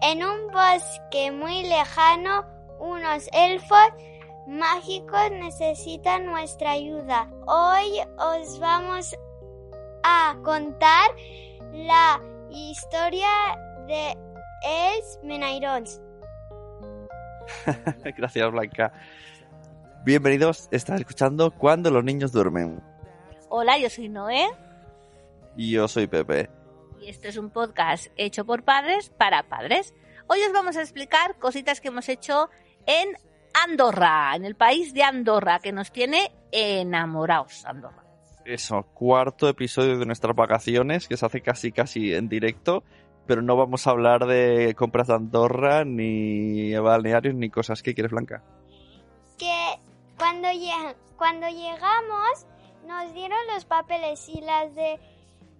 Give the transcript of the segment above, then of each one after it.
En un bosque muy lejano, unos elfos mágicos necesitan nuestra ayuda. Hoy os vamos a contar la historia de Els Menairons. Gracias, Blanca. Bienvenidos, estás escuchando Cuando los niños duermen. Hola, yo soy Noé Y yo soy Pepe. Esto es un podcast hecho por padres para padres. Hoy os vamos a explicar cositas que hemos hecho en Andorra, en el país de Andorra, que nos tiene enamorados Andorra. Eso, cuarto episodio de nuestras vacaciones, que se hace casi casi en directo, pero no vamos a hablar de compras de Andorra, ni balnearios, ni cosas. ¿Qué quieres, Blanca? Que cuando, lle- cuando llegamos nos dieron los papeles y las de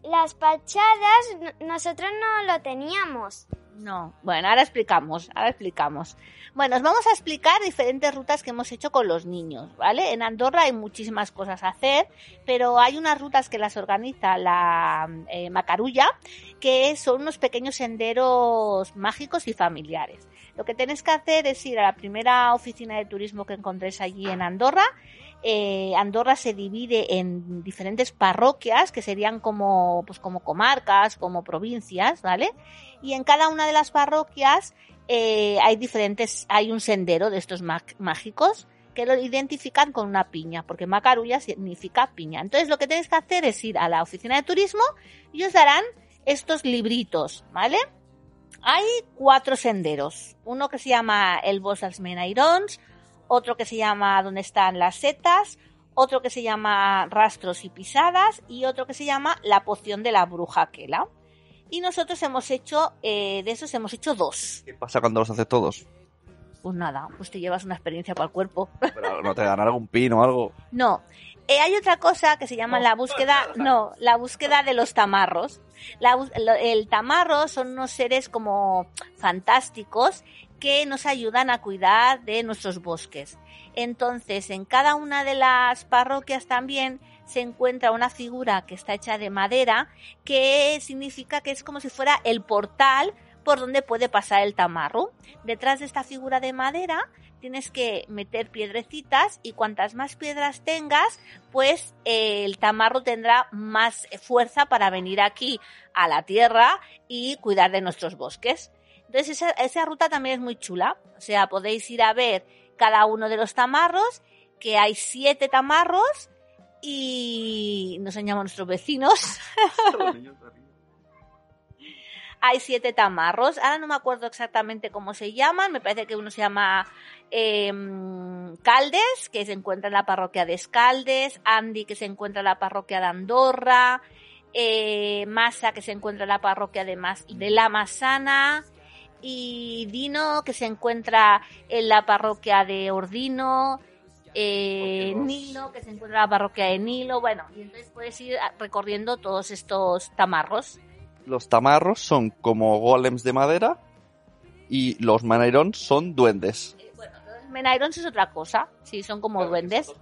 las fachadas nosotros no lo teníamos. No, bueno, ahora explicamos, ahora explicamos. Bueno, os vamos a explicar diferentes rutas que hemos hecho con los niños, ¿vale? En Andorra hay muchísimas cosas a hacer, pero hay unas rutas que las organiza la eh, Macarulla, que son unos pequeños senderos mágicos y familiares. Lo que tenéis que hacer es ir a la primera oficina de turismo que encontréis allí en Andorra. Eh, Andorra se divide en diferentes parroquias que serían como, pues como comarcas, como provincias, ¿vale? y en cada una de las parroquias eh, hay diferentes, hay un sendero de estos mágicos que lo identifican con una piña, porque Macarulla significa piña. Entonces lo que tenéis que hacer es ir a la oficina de turismo y os darán estos libritos, ¿vale? Hay cuatro senderos, uno que se llama el Bosque dels Menairons, otro que se llama Donde están las setas, otro que se llama Rastros y pisadas y otro que se llama La poción de la bruja Kela. Y nosotros hemos hecho, eh, de esos hemos hecho dos. ¿Qué pasa cuando los haces todos? Pues nada, pues te llevas una experiencia para el cuerpo. Pero no te dan algún pino o algo. No. Eh, hay otra cosa que se llama la búsqueda, no, la búsqueda de los tamarros. La el tamarro son unos seres como fantásticos que nos ayudan a cuidar de nuestros bosques. Entonces, en cada una de las parroquias también se encuentra una figura que está hecha de madera, que significa que es como si fuera el portal por donde puede pasar el tamarro. Detrás de esta figura de madera tienes que meter piedrecitas y cuantas más piedras tengas, pues eh, el tamarro tendrá más fuerza para venir aquí a la tierra y cuidar de nuestros bosques. Entonces esa, esa ruta también es muy chula. O sea, podéis ir a ver cada uno de los tamarros, que hay siete tamarros y nos enseñamos nuestros vecinos. hay siete tamarros. Ahora no me acuerdo exactamente cómo se llaman. Me parece que uno se llama eh, Caldes, que se encuentra en la parroquia de Escaldes. Andy, que se encuentra en la parroquia de Andorra. Eh, Masa, que se encuentra en la parroquia de, Mas de La Masana. Y Dino, que se encuentra en la parroquia de Ordino. Eh, Nilo, que se encuentra en la parroquia de Nilo. Bueno, y entonces puedes ir recorriendo todos estos tamarros. Los tamarros son como golems de madera y los manairons son duendes. Eh, bueno, los menairons es otra cosa, sí, son como duendes.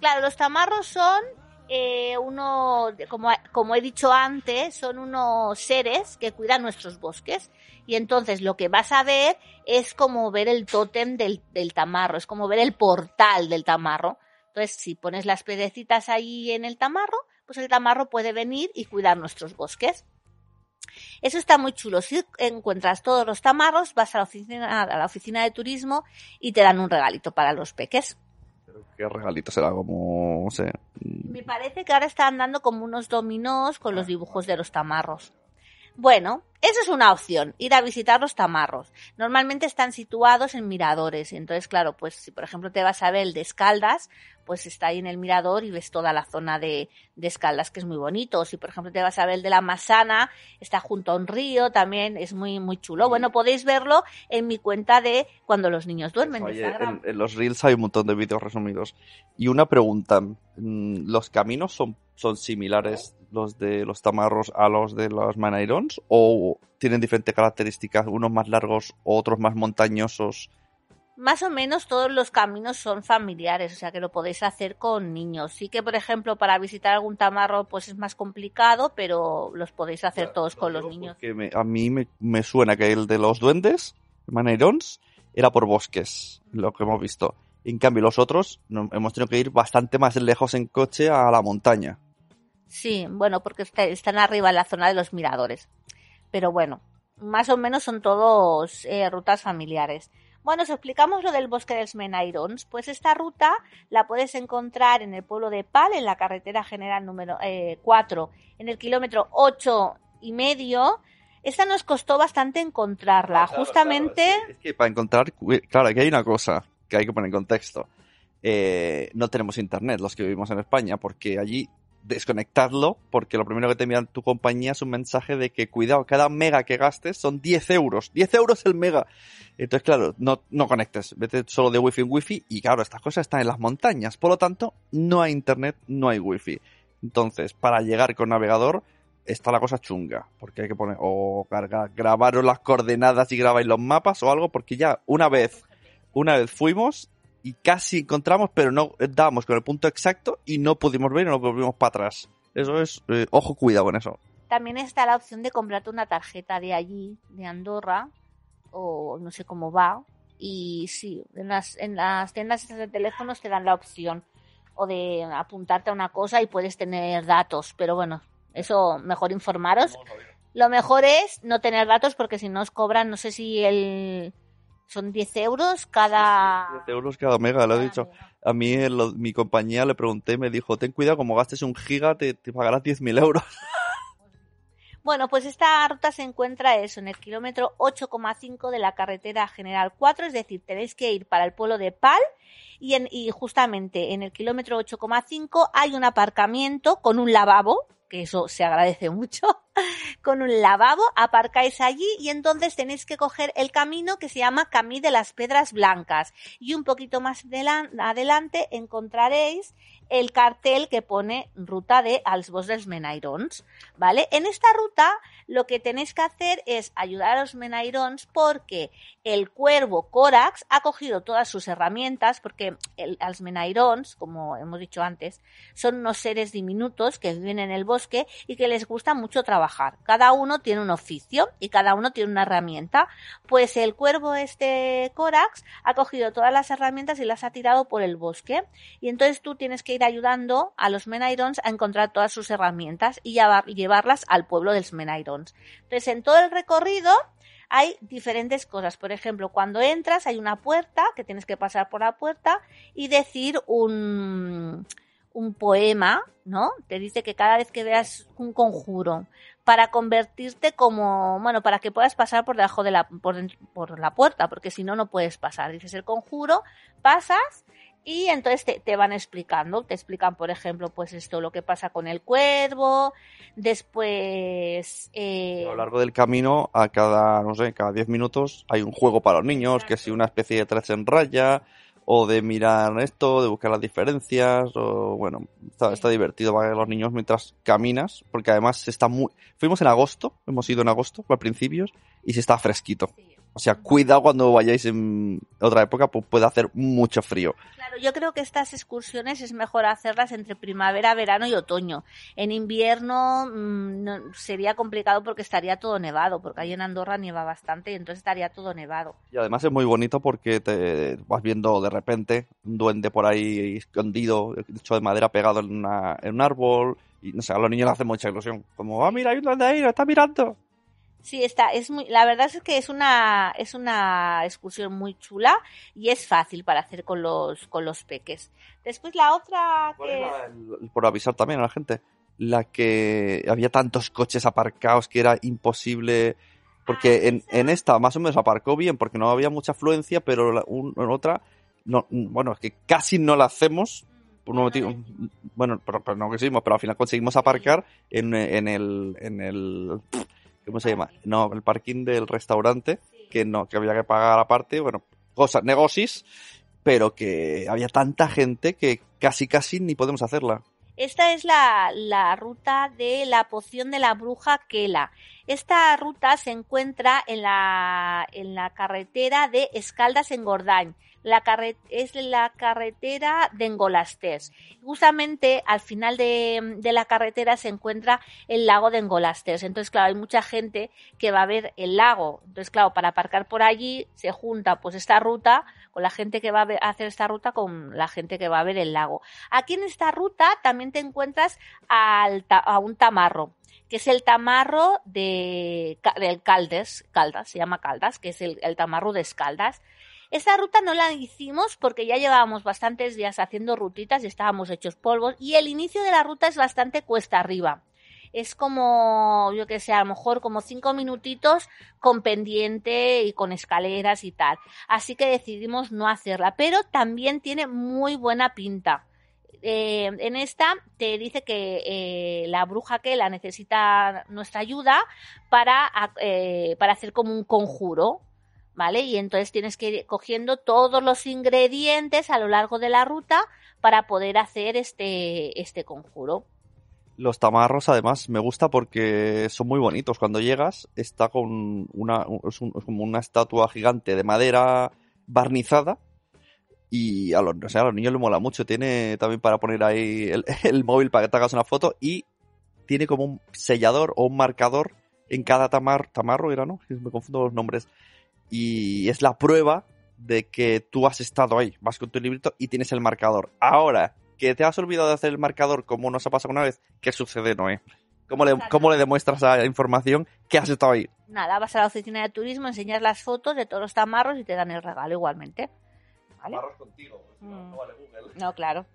Claro, los tamarros son eh, uno, como, como he dicho antes, son unos seres que cuidan nuestros bosques. Y entonces lo que vas a ver es como ver el tótem del, del tamarro, es como ver el portal del tamarro. Entonces, si pones las piedrecitas ahí en el tamarro, pues el tamarro puede venir y cuidar nuestros bosques. Eso está muy chulo. Si encuentras todos los tamarros, vas a la oficina, a la oficina de turismo y te dan un regalito para los peques. ¿Qué regalito será? Como, no sé. Me parece que ahora están dando como unos dominós con los dibujos de los tamarros. Bueno, eso es una opción, ir a visitar los tamarros. Normalmente están situados en miradores. Entonces, claro, pues si por ejemplo te vas a ver el de Escaldas, pues está ahí en el mirador y ves toda la zona de, de Escaldas, que es muy bonito. Si por ejemplo te vas a ver el de la Masana, está junto a un río, también es muy, muy chulo. Bueno, podéis verlo en mi cuenta de cuando los niños duermen. de Oye, Instagram. en, en los reels hay un montón de vídeos resumidos. Y una pregunta, mm, ¿los caminos son, son similares los de los tamarros a los de los manairons? ¿O tienen diferentes características, unos más largos, otros más montañosos? Más o menos todos los caminos son familiares, o sea que lo podéis hacer con niños. Sí que, por ejemplo, para visitar algún tamarro pues es más complicado, pero los podéis hacer todos con los niños. Me- a mí me, me suena que el de los duendes, Maneirons, era por bosques, lo que hemos visto. En cambio, los otros no- hemos tenido que ir bastante más lejos en coche a la montaña. Sí, bueno, porque está- están arriba en la zona de los miradores. Pero bueno, más o menos son todos eh, rutas familiares. Bueno, os explicamos lo del bosque de Menairons. Pues esta ruta la puedes encontrar en el pueblo de Pal, en la carretera general número eh, 4, en el kilómetro 8 y medio. Esta nos costó bastante encontrarla. Justamente. Es que para encontrar, claro, aquí hay una cosa que hay que poner en contexto. Eh, no tenemos internet los que vivimos en España, porque allí desconectarlo, porque lo primero que te envía tu compañía es un mensaje de que cuidado, cada mega que gastes son 10 euros, 10 euros el mega. Entonces, claro, no, no conectes, vete solo de wifi en wifi y claro, estas cosas están en las montañas, por lo tanto, no hay internet, no hay wifi. Entonces, para llegar con navegador, está la cosa chunga, porque hay que poner, o cargar, grabaros las coordenadas y grabáis los mapas o algo, porque ya una vez, una vez fuimos y casi encontramos, pero no dábamos con el punto exacto y no pudimos ver y nos volvimos para atrás. Eso es, eh, ojo, cuidado con eso. También está la opción de comprarte una tarjeta de allí, de Andorra, o no sé cómo va. Y sí, en las, en las tiendas de teléfonos te dan la opción o de apuntarte a una cosa y puedes tener datos. Pero bueno, eso mejor informaros. Lo mejor es no tener datos porque si no os cobran, no sé si el son 10 euros cada... 10 euros cada mega, lo he dicho. mega. A mí, en lo- mi compañía le pregunté me dijo, ten cuidado, como gastes un giga, te, te pagarás 10.000 euros. Bueno, pues esta ruta se encuentra eso, en el kilómetro 8,5 de la carretera general 4, es decir, tenéis que ir para el pueblo de Pal y, en, y justamente en el kilómetro 8,5 hay un aparcamiento con un lavabo, que eso se agradece mucho, con un lavabo, aparcáis allí y entonces tenéis que coger el camino que se llama Camí de las Pedras Blancas. Y un poquito más delan- adelante encontraréis el cartel que pone ruta de als Boscs dels Menairons, ¿vale? En esta ruta lo que tenéis que hacer es ayudar a los Menairons porque el cuervo Corax ha cogido todas sus herramientas porque el, als Menairons, como hemos dicho antes, son unos seres diminutos que viven en el bosque y que les gusta mucho trabajar. Cada uno tiene un oficio y cada uno tiene una herramienta. Pues el cuervo este Corax ha cogido todas las herramientas y las ha tirado por el bosque y entonces tú tienes que ir ayudando a los Menairons a encontrar todas sus herramientas y llevar- llevarlas al pueblo de los Menairons. Entonces, en todo el recorrido hay diferentes cosas. Por ejemplo, cuando entras hay una puerta que tienes que pasar por la puerta y decir un, un poema, ¿no? Te dice que cada vez que veas un conjuro para convertirte como, bueno, para que puedas pasar por debajo de la, por, por la puerta, porque si no, no puedes pasar. Dices el conjuro, pasas y entonces te, te van explicando, te explican, por ejemplo, pues esto, lo que pasa con el cuervo, después... eh, A lo largo del camino, a cada, no sé, cada 10 minutos hay un juego para los niños, que si una especie de tres en raya, o de mirar esto, de buscar las diferencias, o bueno, está, está divertido para los niños mientras caminas, porque además está muy... Fuimos en agosto, hemos ido en agosto, al principios, y se está fresquito. O sea, cuidado cuando vayáis en otra época, pues puede hacer mucho frío. Claro, yo creo que estas excursiones es mejor hacerlas entre primavera, verano y otoño. En invierno mm, no- sería complicado porque estaría todo nevado, porque ahí en Andorra nieva bastante y entonces estaría todo nevado. Y además es muy bonito porque te vas viendo de repente un duende por ahí escondido, hecho de madera pegado en, una- en un árbol. Y no sé, a los niños les hace mucha ilusión. Como, ah, mira, hay un duende ahí, lo está mirando. Sí, está, es muy, la verdad es que es una, es una excursión muy chula y es fácil para hacer con los, con los peques. Después la otra ¿Cuál es que la- el- Por avisar también a la gente. La que había tantos coches aparcados que era imposible. Porque Ah, en, en esta más o menos aparcó bien porque no había mucha afluencia, pero la- un- en otra, no, bueno, es que casi no la hacemos por un motivo. Bueno, pero, pero no quisimos, pero al final conseguimos aparcar en, en el. En el ¿Cómo se llama? No, el parking del restaurante, que no, que había que pagar aparte, bueno, cosas, negocios, pero que había tanta gente que casi casi ni podemos hacerla. Esta es la, la ruta de la poción de la bruja Kela. Esta ruta se encuentra en la, en la carretera de Escaldas en. La es la carretera de Engolastés. Justamente al final de, de, la carretera se encuentra el lago de Engolastés. Entonces, claro, hay mucha gente que va a ver el lago. Entonces, claro, para aparcar por allí se junta pues esta ruta con la gente que va a hacer esta ruta con la gente que va a ver el lago. Aquí en esta ruta también te encuentras al, a un tamarro que es el tamarro de, del Caldes, Caldas, se llama Caldas, que es el, el tamarro de Escaldas. Esta ruta no la hicimos porque ya llevábamos bastantes días haciendo rutitas y estábamos hechos polvos y el inicio de la ruta es bastante cuesta arriba es como, yo que sé, a lo mejor como cinco minutitos con pendiente y con escaleras y tal. Así que decidimos no hacerla, pero también tiene muy buena pinta. Eh, en esta te dice que eh, la bruja que la necesita nuestra ayuda para, eh, para hacer como un conjuro. ¿Vale? Y entonces tienes que ir cogiendo todos los ingredientes a lo largo de la ruta para poder hacer este, este conjuro. Los tamarros, además, me gusta porque son muy bonitos. Cuando llegas, está con una, es, como una estatua gigante de madera barnizada. Y a los, o sea, a los niños les mola mucho. Tiene también para poner ahí el, móvil para que te hagas una foto. Y tiene como un sellador o un marcador en cada tamar, tamarro, era, ¿no? Me confundo los nombres. Y es la prueba de que tú has estado ahí. Vas con tu librito y tienes el marcador. Ahora, que te has olvidado de hacer el marcador como nos ha pasado una vez, ¿qué sucede, Noé? ¿Cómo le, ¿Cómo le demuestras a la información que has estado ahí? Nada, vas a la oficina de turismo, enseñas las fotos de todos los tamarros y te dan el regalo igualmente. Contigo, pues no, mm. vale Google. No, claro.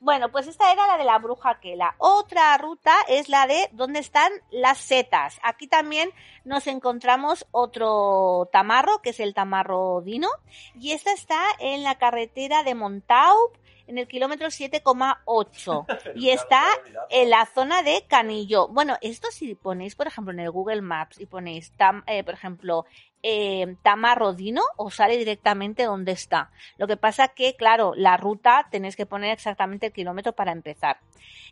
Bueno, pues esta era la de la bruja que la otra ruta es la de dónde están las setas. Aquí también nos encontramos otro tamarro, que es el tamarro Dino, y esta está en la carretera de Montaup en el kilómetro 7,8 y está en la zona de Canillo. Bueno, esto si ponéis, por ejemplo, en el Google Maps y ponéis, eh, por ejemplo, eh, Tamarrodino, os sale directamente dónde está. Lo que pasa que, claro, la ruta tenéis que poner exactamente el kilómetro para empezar.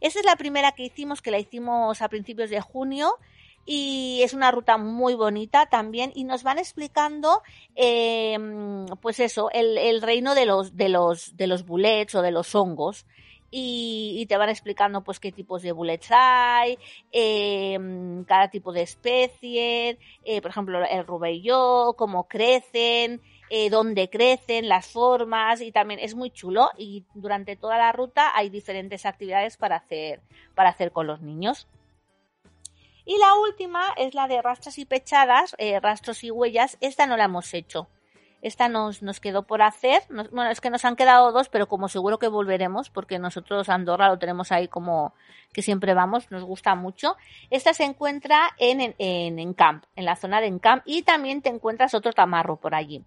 Esta es la primera que hicimos, que la hicimos a principios de junio y es una ruta muy bonita también y nos van explicando eh, pues eso el, reino de los de los de los bullets o de los hongos y, te van explicando pues qué tipos de bullets hay, eh, cada tipo de especie, eh, por ejemplo el rubello, cómo crecen, dónde crecen, las formas y también es muy chulo y durante toda la ruta hay diferentes actividades para hacer para hacer con los niños. Y la última es la de rastros y pechadas, eh, rastros y huellas. Esta no la hemos hecho. Esta nos, nos quedó por hacer. bueno, es que nos han quedado dos, pero como seguro que volveremos, porque nosotros Andorra lo tenemos ahí como que siempre vamos, nos gusta mucho. Esta se encuentra en, en, en Encamp, en la zona de Encamp, y también te encuentras otro tamarro por allí.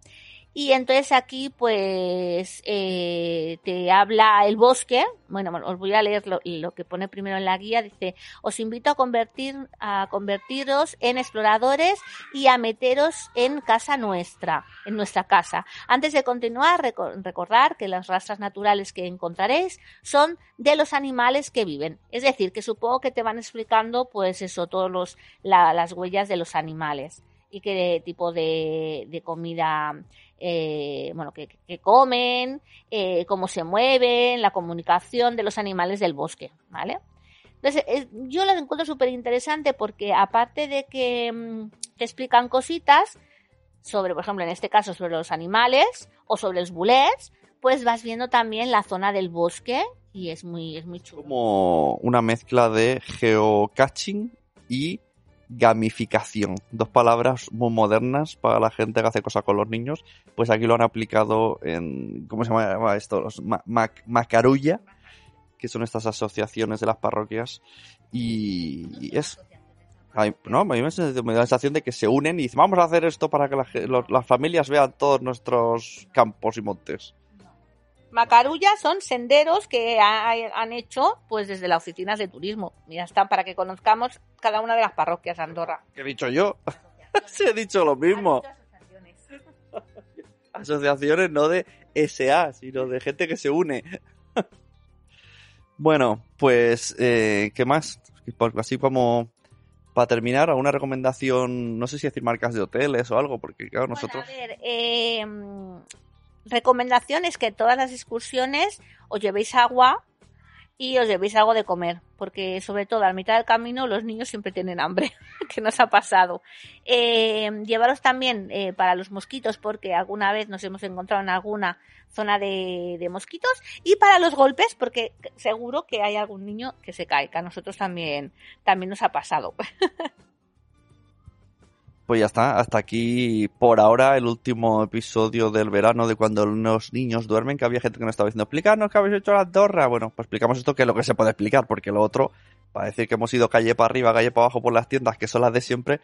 Y entonces aquí pues eh, te habla el bosque, bueno, os voy a leer lo, que pone primero en la guía, dice, os invito a convertir, a convertiros en exploradores y a meteros en casa nuestra, en nuestra casa. Antes de continuar, recordar que las razas naturales que encontraréis son de los animales que viven. Es decir, que supongo que te van explicando pues eso, todos los, la, las huellas de los animales y qué tipo de comida eh, bueno, que, comen, eh, cómo se mueven, la comunicación de los animales del bosque, ¿vale? Entonces, yo las encuentro súper interesante porque aparte de que mm, te explican cositas sobre, por ejemplo, en este caso, sobre los animales o sobre los bullets, pues vas viendo también la zona del bosque y es muy, es muy chulo. Como una mezcla de geocaching y gamificación. Dos palabras muy modernas para la gente que hace cosas con los niños. Pues aquí lo han aplicado en, ¿cómo se llama esto? Los Macarulla, que son estas asociaciones de las parroquias. Y, es... no, me da la sensación de que se unen y dicen, vamos a hacer esto para que las familias vean todos nuestros campos y montes. Macarulla son senderos que han hecho pues desde las oficinas de turismo. Ya están para que conozcamos cada una de las parroquias de Andorra. ¿Qué he dicho yo? Se he dicho lo mismo. Asociaciones. asociaciones no de SA, sino de gente que se une. bueno, pues, eh, ¿qué más? Así como para terminar, ¿alguna recomendación? No sé si decir marcas de hoteles o algo, porque claro, nosotros... Bueno, a ver, eh, recomendación es que todas las excursiones os llevéis agua y os llevéis algo de comer, porque sobre todo a mitad del camino los niños siempre tienen hambre, que nos ha pasado. Eh, llevaros también eh, para los mosquitos, porque alguna vez nos hemos encontrado en alguna zona de, mosquitos, y para los golpes, porque seguro que hay algún niño que se cae, que a nosotros también, también nos ha pasado. Pues ya está, hasta aquí por ahora el último episodio del verano de cuando los niños duermen, que había gente que nos estaba diciendo, explícanos qué habéis hecho la torra. Bueno, pues explicamos esto que es lo que se puede explicar, porque lo otro, para decir que hemos ido calle para arriba, calle para abajo por las tiendas, que son las de siempre,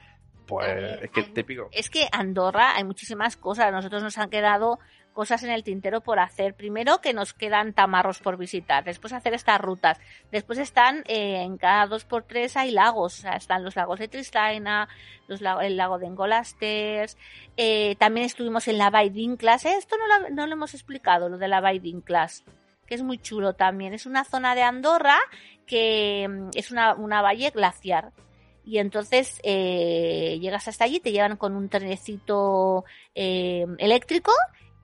pues es que típico. Es que Andorra hay muchísimas cosas, a nosotros nos han quedado cosas en el tintero por hacer. Primero que nos quedan tamarros por visitar, después hacer estas rutas, después están eh, en cada dos por tres hay lagos, están los lagos de Tristaina, el lago de Engolasters, eh, también estuvimos en la Baidínclas, ¿eh? esto no lo, no lo hemos explicado, lo de la Baidínclas que es muy chulo también. Es una zona de Andorra que mm, es una, una valle glaciar y entonces llegas hasta allí, te llevan con un trenecito eléctrico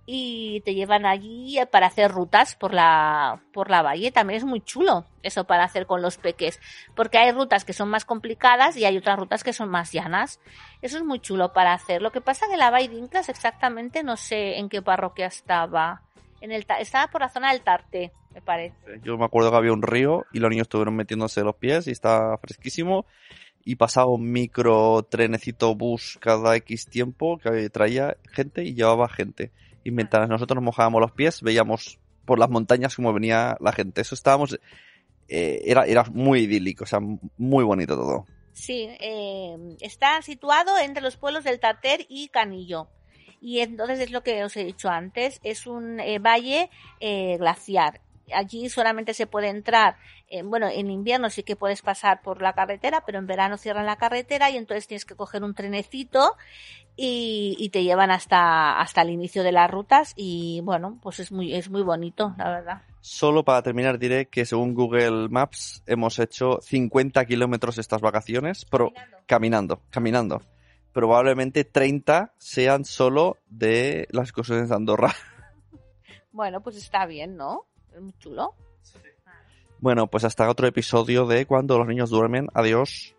y te llevan allí para hacer rutas por la por la valle también es muy chulo eso para hacer con los peques porque hay rutas que son más complicadas y hay otras rutas que son más llanas. Eso es muy chulo para hacer. Lo que pasa que la valle de Inclas exactamente no sé en qué parroquia estaba. En el estaba por la zona del Tarte me parece. Yo me acuerdo que había un río y los niños estuvieron metiéndose los pies y está fresquísimo. Y pasaba un micro trenecito bus cada X tiempo que traía gente y llevaba gente y mientras nosotros nos mojábamos los pies, veíamos por las montañas cómo venía la gente. Eso estábamos, eh, era, era muy idílico, o sea, muy bonito todo. Sí, eh, está situado entre los pueblos del Tarter y Canillo. Y entonces es lo que os he dicho antes, es un eh, valle eh, glaciar. Allí solamente se puede entrar, eh, bueno, en invierno sí que puedes pasar por la carretera, pero en verano cierran la carretera y entonces tienes que coger un trenecito y, y, te llevan hasta, hasta el inicio de las rutas y bueno, pues es muy, es muy bonito, la verdad. Solo para terminar diré que según Google Maps hemos hecho 50 kilómetros estas vacaciones, pero caminando, caminando. Probablemente 30 sean solo de las cosas de Andorra. Bueno, pues está bien, ¿no? Es muy chulo. Bueno, pues hasta otro episodio de Cuando los niños duermen. Adiós.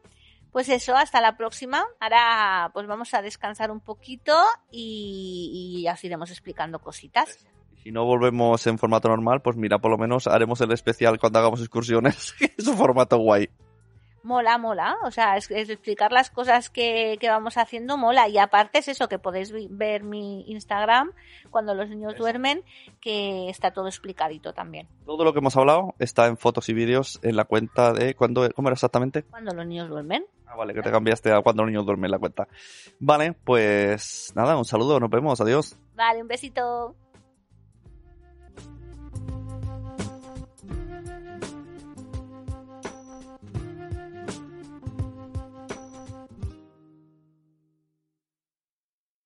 Pues eso, hasta la próxima. Ahora pues vamos a descansar un poquito y, y ya os iremos explicando cositas. Si no volvemos en formato normal, pues mira, por lo menos haremos el especial cuando hagamos excursiones. es un formato guay. Mola, mola. O sea, es, es explicar las cosas que, que, vamos haciendo mola. Y aparte es eso, que podéis ver mi Instagram cuando los niños eso. duermen, que está todo explicadito también. Todo lo que hemos hablado está en fotos y vídeos en la cuenta de... cuando ¿Cómo era exactamente? Cuando los niños duermen. Ah, vale, que te cambiaste a cuando los niños duermen la cuenta. Vale, pues nada, un saludo, nos vemos, adiós. Vale, un besito.